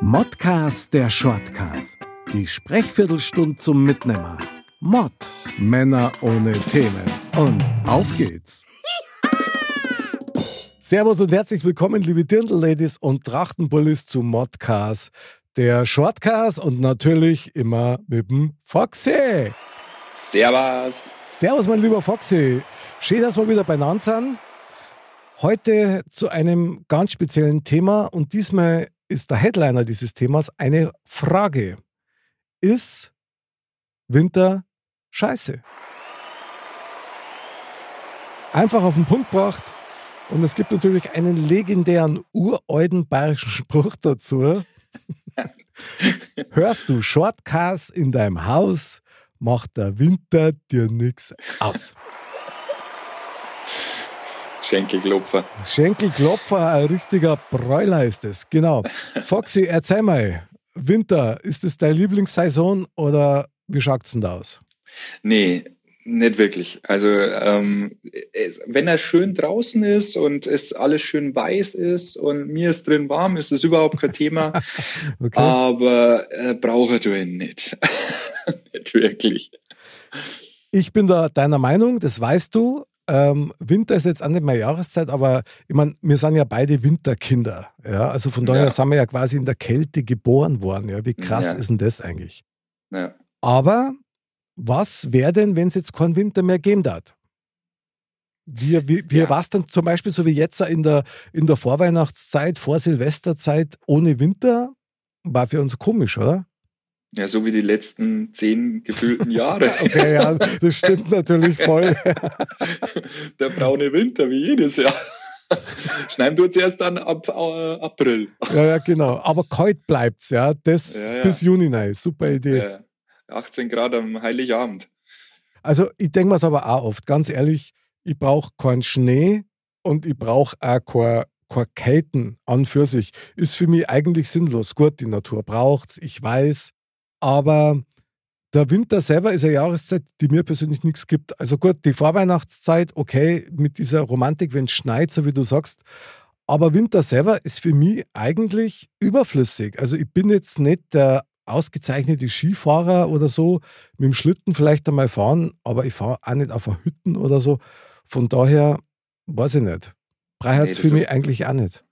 Modcast der Shortcast. Die Sprechviertelstunde zum Mitnehmer. Mod. Männer ohne Themen. Und auf geht's. Servus und herzlich willkommen, liebe Dirndl-Ladies und Trachtenbullis zu Modcast, der Shortcast und natürlich immer mit dem Foxy. Servus. Servus, mein lieber Foxy. Schön, dass wir wieder beieinander sind. Heute zu einem ganz speziellen Thema und diesmal ist der Headliner dieses Themas eine Frage. Ist Winter scheiße? Einfach auf den Punkt gebracht. Und es gibt natürlich einen legendären uralten bayerischen Spruch dazu. Hörst du Shortcasts in deinem Haus, macht der Winter dir nichts aus. Schenkelklopfer. Schenkelklopfer, ein richtiger Bräuler ist es, genau. Foxy, erzähl mal, Winter, ist es deine Lieblingssaison oder wie schaut es denn da aus? Nee, nicht wirklich. Also ähm, es, wenn er schön draußen ist und es alles schön weiß ist und mir ist drin warm, ist es überhaupt kein Thema. okay. Aber äh, brauche du ihn nicht. nicht wirklich. Ich bin da deiner Meinung, das weißt du. Ähm, Winter ist jetzt auch nicht mehr Jahreszeit, aber ich meine, wir sind ja beide Winterkinder. Ja? Also von daher ja. sind wir ja quasi in der Kälte geboren worden. Ja? Wie krass ja. ist denn das eigentlich? Ja. Aber was wäre denn, wenn es jetzt keinen Winter mehr geben darf? Wie, wie, wie ja. war es dann zum Beispiel so wie jetzt in der, in der Vorweihnachtszeit, vor Silvesterzeit ohne Winter? War für uns komisch, oder? Ja, so wie die letzten zehn gefühlten Jahre. okay, ja, das stimmt natürlich voll. Der braune Winter, wie jedes Jahr. Schneiden tut es erst dann ab äh, April. Ja, ja, genau. Aber kalt bleibt es, ja. Das ja, ja. bis Juni nein. Super Idee. Ja, 18 Grad am Heiligabend. Also, ich denke mir es aber auch oft, ganz ehrlich, ich brauche keinen Schnee und ich brauche auch keine Käten an für sich ist für mich eigentlich sinnlos. Gut, die Natur braucht es, ich weiß, aber der Winter selber ist eine Jahreszeit, die mir persönlich nichts gibt. Also gut, die Vorweihnachtszeit, okay, mit dieser Romantik, wenn es schneit, so wie du sagst. Aber Winter selber ist für mich eigentlich überflüssig. Also ich bin jetzt nicht der ausgezeichnete Skifahrer oder so, mit dem Schlitten vielleicht einmal fahren, aber ich fahre auch nicht auf Hütten oder so. Von daher weiß ich nicht. Es nee, für mich eigentlich auch nicht.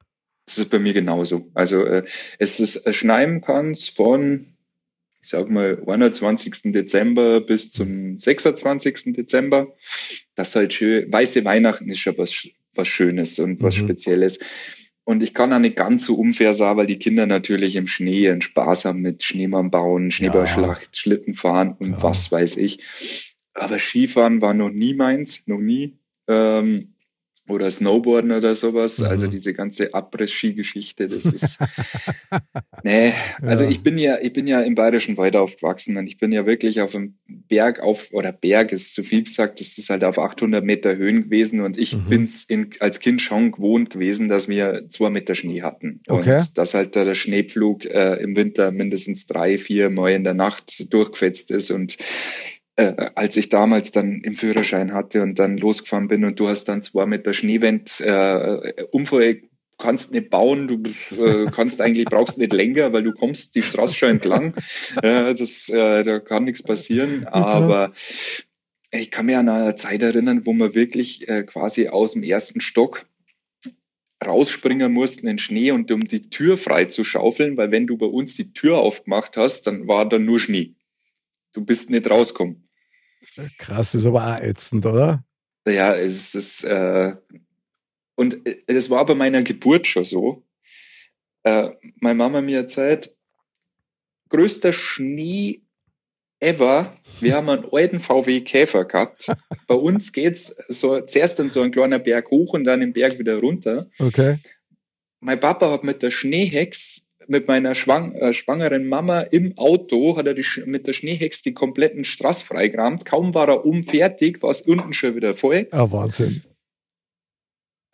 Das ist bei mir genauso. Also äh, es ist äh, schneien kann von ich sag mal, 21. Dezember bis zum 26. Dezember. Das ist halt schön. Weiße Weihnachten ist schon was, was Schönes und was mhm. Spezielles. Und ich kann auch nicht ganz so unfair sagen, weil die Kinder natürlich im Schnee einen Spaß haben mit Schneemann bauen, Schneeballschlacht, ja. Schlitten fahren und ja. was weiß ich. Aber Skifahren war noch nie meins, noch nie. Ähm, oder Snowboarden oder sowas. Also mhm. Also diese ganze Abriss-Ski-Geschichte, das ist. nee, also ja. ich bin ja, ich bin ja im Bayerischen Wald aufgewachsen und ich bin ja wirklich auf einem Berg auf, oder Berg ist zu viel gesagt, das ist halt auf 800 Meter Höhen gewesen und ich mhm. bin's in, als Kind schon gewohnt gewesen, dass wir zwei Meter Schnee hatten. Okay. Und dass halt der Schneepflug äh, im Winter mindestens drei, vier Mal in der Nacht durchgefetzt ist und äh, als ich damals dann im Führerschein hatte und dann losgefahren bin und du hast dann zwar mit der Schneewend äh, Unfall kannst nicht bauen, du äh, kannst eigentlich, brauchst nicht länger, weil du kommst die Straße schon entlang. Äh, das, äh, da kann nichts passieren. Aber ich kann mich an eine Zeit erinnern, wo wir wirklich äh, quasi aus dem ersten Stock rausspringen mussten in den Schnee und um die Tür frei zu schaufeln, weil wenn du bei uns die Tür aufgemacht hast, dann war da nur Schnee. Du bist nicht rausgekommen. Krass, ist aber auch ätzend, oder? Ja, es ist, äh, und es war bei meiner Geburt schon so. Äh, meine Mama mir erzählt, größter Schnee ever. Wir haben einen alten VW Käfer gehabt. Bei uns geht's so zuerst dann so ein kleiner Berg hoch und dann den Berg wieder runter. Okay. Mein Papa hat mit der Schneehex mit meiner schwang, äh, schwangeren Mama im Auto, hat er die, mit der Schneehex die kompletten Straß freigerammt. Kaum war er um fertig, war es unten schon wieder voll. Ah, Wahnsinn.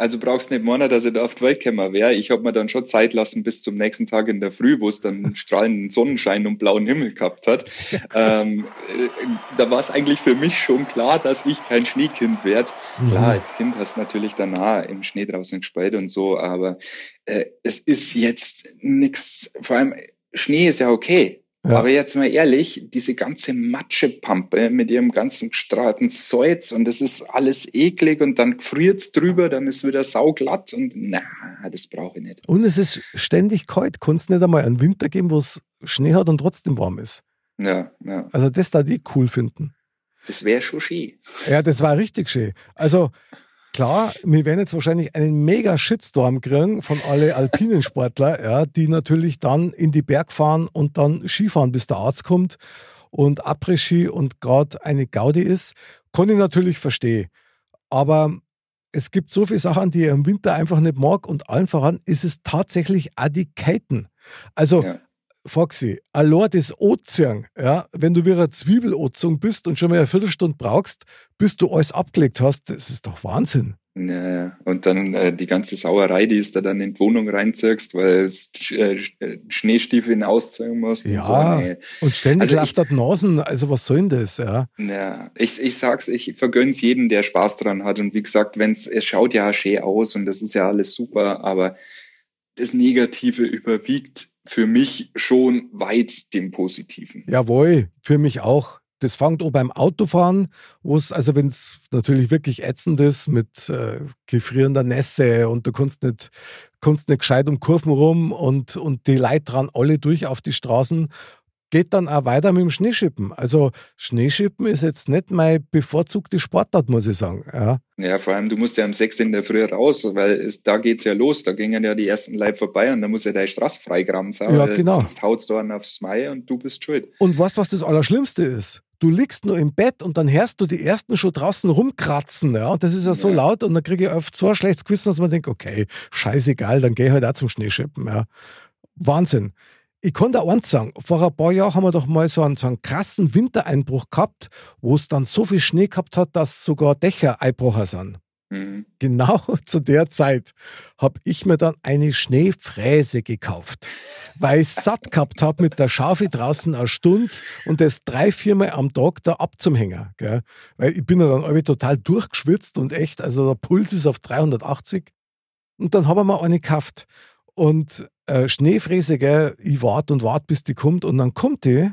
Also brauchst nicht meinen, dass ich da auf die Welt wäre. Ich habe mir dann schon Zeit lassen bis zum nächsten Tag in der Früh, wo es dann strahlenden Sonnenschein und blauen Himmel gehabt hat. Ähm, äh, da war es eigentlich für mich schon klar, dass ich kein Schneekind werde. Mhm. Klar, als Kind hast du natürlich danach im Schnee draußen gespielt und so, aber äh, es ist jetzt nichts, vor allem Schnee ist ja okay. Ja. Aber jetzt mal ehrlich, diese ganze Matschepampe mit ihrem ganzen gestrahlten Salz und das ist alles eklig und dann friert's drüber, dann ist wieder sauglatt und na, das brauche ich nicht. Und es ist ständig kalt. Kannst nicht einmal einen Winter geben, wo es Schnee hat und trotzdem warm ist. Ja, ja. Also das da die cool finden. Das wäre schon schön. Ja, das war richtig schön. Also Klar, wir werden jetzt wahrscheinlich einen mega Shitstorm kriegen von alle alpinen Sportler, ja, die natürlich dann in die Berg fahren und dann Skifahren, bis der Arzt kommt und Après-Ski und gerade eine Gaudi ist. Kann ich natürlich verstehen. Aber es gibt so viele Sachen, die ich im Winter einfach nicht mag und allen voran ist es tatsächlich Käten. Also ja. Foxy, allein das Ozean, ja, wenn du wie eine Zwiebelozung bist und schon mal eine Viertelstunde brauchst, bis du alles abgelegt hast, das ist doch Wahnsinn. Ja, und dann äh, die ganze Sauerei, die du dann in die Wohnung reinzirkst, weil es äh, Schneestiefel hinausziehen musst. Ja, und, so. nee. und ständig also läuft das Nasen, also was soll denn das, ja? Ja, ich, ich sag's, ich vergönn's jedem, der Spaß dran hat und wie gesagt, wenn's, es schaut ja schön aus und das ist ja alles super, aber das Negative überwiegt für mich schon weit dem Positiven. Jawohl, für mich auch. Das fängt auch beim Autofahren, wo es, also wenn es natürlich wirklich ätzend ist mit äh, gefrierender Nässe und du kannst nicht, kannst nicht gescheit um Kurven rum und, und die Leute dran alle durch auf die Straßen geht dann auch weiter mit dem Schneeschippen. Also Schneeschippen ist jetzt nicht mein bevorzugte Sportart, muss ich sagen. Ja, ja vor allem du musst ja am 6. in der Früh raus, weil es, da geht's ja los. Da gingen ja die ersten Leib vorbei und da muss ja deine Straße freigraben sein. Ja, genau. Sonst haut's du dann aufs Mai und du bist schuld. Und weißt was das Allerschlimmste ist? Du liegst nur im Bett und dann hörst du die ersten schon draußen rumkratzen. Ja? Und das ist ja so ja. laut und dann kriege ich oft so ein schlechtes Gewissen, dass man denkt, okay, scheißegal, dann geh halt auch zum Schneeschippen. Ja? Wahnsinn. Ich kann da eins sagen, vor ein paar Jahren haben wir doch mal so einen, so einen krassen Wintereinbruch gehabt, wo es dann so viel Schnee gehabt hat, dass sogar Dächer einbrochen sind. Mhm. Genau zu der Zeit habe ich mir dann eine Schneefräse gekauft, weil ich satt gehabt habe mit der Schaufel draußen eine Stunde und das drei, viermal am Tag da abzumhängen. Gell? Weil ich bin ja dann irgendwie total durchgeschwitzt und echt, also der Puls ist auf 380. Und dann haben wir mal eine gekauft. Und äh, Schneefräse, gell, ich warte und warte, bis die kommt und dann kommt die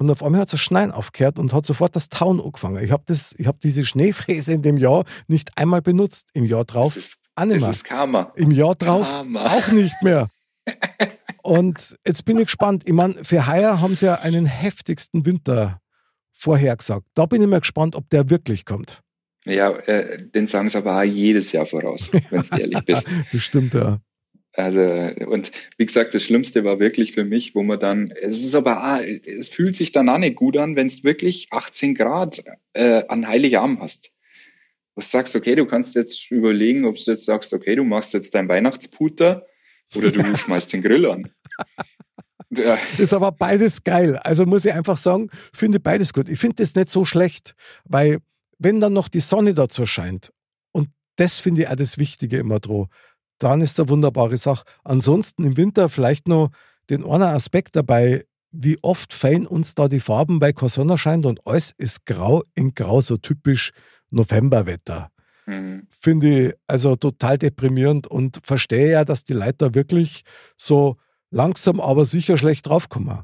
und auf einmal hat es ein Schneien aufgehört und hat sofort das Tauen angefangen. Ich habe hab diese Schneefräse in dem Jahr nicht einmal benutzt. Im Jahr drauf das ist, mehr. Das ist Karma. Im Jahr drauf Karma. auch nicht mehr. und jetzt bin ich gespannt. Ich meine, für heuer haben sie ja einen heftigsten Winter vorhergesagt. Da bin ich mal gespannt, ob der wirklich kommt. Ja, äh, den sagen sie aber auch jedes Jahr voraus, wenn du ehrlich bist. das stimmt, ja. Also, und wie gesagt, das Schlimmste war wirklich für mich, wo man dann, es ist aber, es fühlt sich dann auch nicht gut an, wenn es wirklich 18 Grad äh, an Heiligabend hast. Du sagst, okay, du kannst jetzt überlegen, ob du jetzt sagst, okay, du machst jetzt dein Weihnachtsputer oder du schmeißt den Grill an. Ja. Ist aber beides geil. Also muss ich einfach sagen, finde beides gut. Ich finde das nicht so schlecht, weil wenn dann noch die Sonne dazu scheint, und das finde ich auch das Wichtige immer dran, dann ist es eine wunderbare Sache. Ansonsten im Winter vielleicht noch den einen Aspekt dabei, wie oft fein uns da die Farben bei keine Sonne scheint und alles ist grau in grau, so typisch Novemberwetter. Mhm. Finde ich also total deprimierend und verstehe ja, dass die Leute da wirklich so langsam, aber sicher schlecht draufkommen.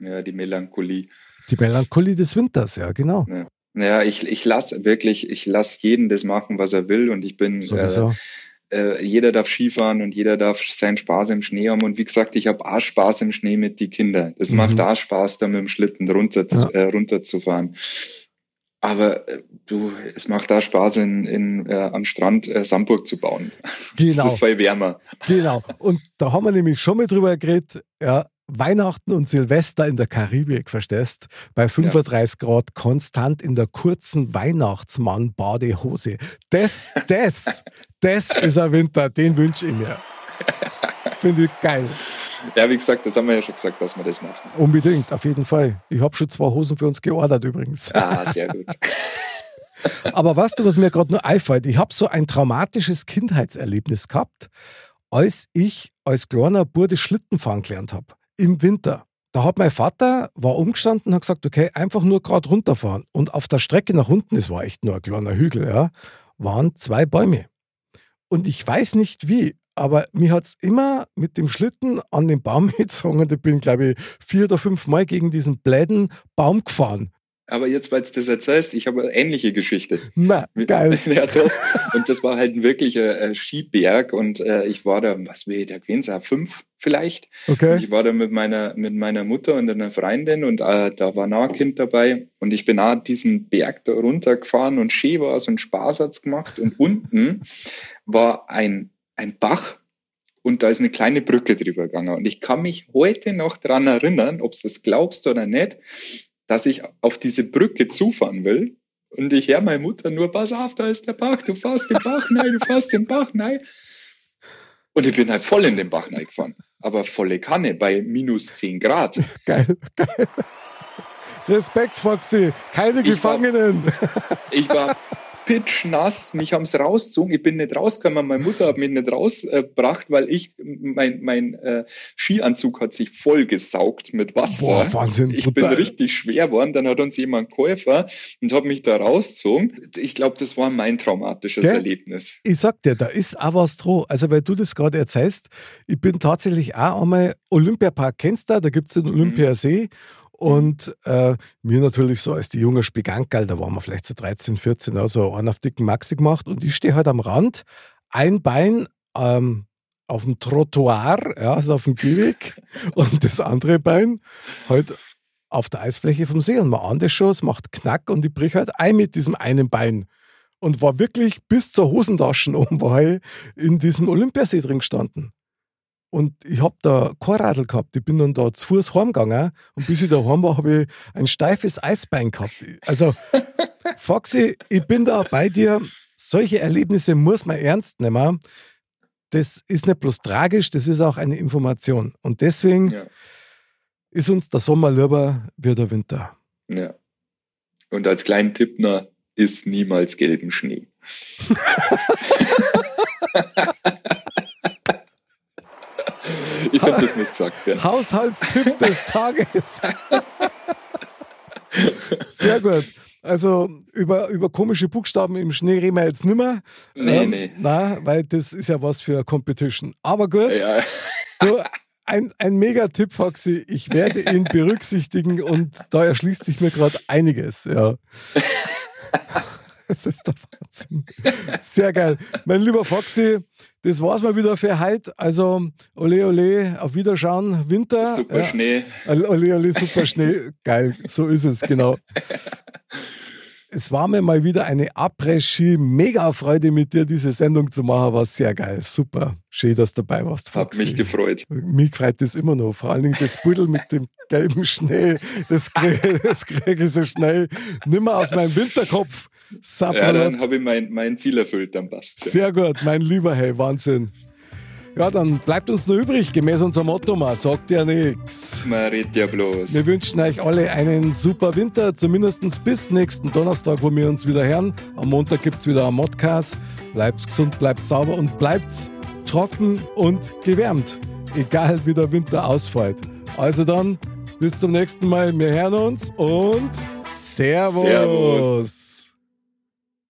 Ja, die Melancholie. Die Melancholie des Winters, ja, genau. Ja, ja ich, ich lasse wirklich, ich lasse jeden das machen, was er will und ich bin. Sowieso. Äh, äh, jeder darf Skifahren und jeder darf seinen Spaß im Schnee haben. Und wie gesagt, ich habe auch Spaß im Schnee mit den Kindern. Es mhm. macht auch Spaß, da mit dem Schlitten runter, ja. äh, runterzufahren. Aber äh, du, es macht da Spaß, in, in, äh, am Strand äh, Sandburg zu bauen. Genau. Das ist viel wärmer. Genau. Und da haben wir nämlich schon mal drüber geredet, ja, Weihnachten und Silvester in der Karibik, verstehst? Bei 35 ja. Grad konstant in der kurzen Weihnachtsmann-Badehose. Das, das, das ist ein Winter, den wünsche ich mir. Finde ich geil. Ja, wie gesagt, das haben wir ja schon gesagt, dass wir das machen. Unbedingt, auf jeden Fall. Ich habe schon zwei Hosen für uns geordert übrigens. Ah, sehr gut. Aber weißt du, was mir gerade nur einfällt? Ich habe so ein traumatisches Kindheitserlebnis gehabt, als ich als kleiner Bude Schlittenfahren gelernt habe. Im Winter. Da hat mein Vater, war umgestanden und hat gesagt, okay, einfach nur gerade runterfahren. Und auf der Strecke nach unten, es war echt nur ein kleiner Hügel, ja, waren zwei Bäume. Und ich weiß nicht wie, aber mir hat es immer mit dem Schlitten an den Baum gezogen und ich bin, glaube ich, vier oder fünf Mal gegen diesen bläden Baum gefahren. Aber jetzt, weil du das erzählst, ich habe eine ähnliche Geschichte. Na, geil. Und das war halt ein wirklicher äh, Skiberg und äh, ich war da, was will ich da gewesen fünf vielleicht. Okay. Und ich war da mit meiner, mit meiner Mutter und einer Freundin und äh, da war noch ein Kind dabei und ich bin auch diesen Berg da runtergefahren und Ski war so ein Spaß hat's gemacht und unten war ein, ein Bach und da ist eine kleine Brücke drüber gegangen. Und ich kann mich heute noch dran erinnern, ob du das glaubst oder nicht, dass ich auf diese Brücke zufahren will und ich höre meine Mutter nur, pass auf, da ist der Bach, du fährst den Bach nein, du fährst den Bach nein. Und ich bin halt voll in den Bach gefahren, aber volle Kanne bei minus 10 Grad. Geil, geil. Respekt, Foxy, keine ich Gefangenen. War, ich war pitschnass, mich haben sie rausgezogen, ich bin nicht rausgekommen, meine Mutter hat mich nicht rausgebracht, weil ich, mein, mein äh, Skianzug hat sich voll gesaugt mit Wasser. Boah, Wahnsinn. Ich bin richtig schwer geworden, dann hat uns jemand Käufer und hat mich da rausgezogen. Ich glaube, das war mein traumatisches Gell? Erlebnis. Ich sag dir, da ist auch was dran. Also, weil du das gerade erzählst, ich bin tatsächlich auch einmal Olympiapark, kennst du, da gibt es den mhm. Olympiasee. Mhm. Und äh, mir natürlich so als die junge Spigankerl, da waren wir vielleicht so 13, 14, also einen auf dicken Maxi gemacht und ich stehe halt am Rand, ein Bein ähm, auf dem Trottoir, ja, also auf dem Gehweg und das andere Bein halt auf der Eisfläche vom See und man ahnt das schon, es macht Knack und ich brich halt ein mit diesem einen Bein und war wirklich bis zur Hosentaschen oben in diesem Olympiasee drin gestanden. Und ich habe da kein Radl gehabt. Ich bin dann da zu Fuß heimgegangen und bis ich da heim war, habe ich ein steifes Eisbein gehabt. Also, Foxy, ich bin da bei dir. Solche Erlebnisse muss man ernst nehmen. Das ist nicht bloß tragisch, das ist auch eine Information. Und deswegen ja. ist uns der Sommer lieber wie der Winter. Ja. Und als kleinen Tipp noch, ist niemals gelben Schnee. Ich finde, das muss gesagt werden. Haushaltstipp des Tages. Sehr gut. Also über, über komische Buchstaben im Schnee reden wir jetzt nicht mehr. Nee, ähm, nee. Na, weil das ist ja was für Competition. Aber gut. Ja. Du, ein, ein Mega-Tipp, Foxy. Ich werde ihn berücksichtigen und da erschließt sich mir gerade einiges. Ja. Das ist der Wahnsinn. Sehr geil. Mein lieber Foxy, das war's mal wieder für heute. Also, ole, ole, auf Wiederschauen. Winter. Super ja. Schnee. Ole, ole, super Schnee. Geil, so ist es, genau. es war mir mal wieder eine Après-Ski. Mega Freude, mit dir diese Sendung zu machen. War sehr geil. Super. Schön, dass du dabei warst. Foxy. Hat mich gefreut. Mich freut das immer noch. Vor allen Dingen das Buddel mit dem gelben Schnee. Das kriege krieg ich so schnell nimmer aus meinem Winterkopf. Sapperlot. Ja, dann habe ich mein, mein Ziel erfüllt, dann passt ja. Sehr gut, mein Lieber, hey, Wahnsinn. Ja, dann bleibt uns nur übrig, gemäß unserem Motto, man sagt ja nichts. Man redet ja bloß. Wir wünschen euch alle einen super Winter, zumindest bis nächsten Donnerstag, wo wir uns wieder hören. Am Montag gibt es wieder einen Modcast. Bleibt gesund, bleibt sauber und bleibt trocken und gewärmt. Egal wie der Winter ausfällt. Also dann, bis zum nächsten Mal. Wir hören uns und Servus. Servus.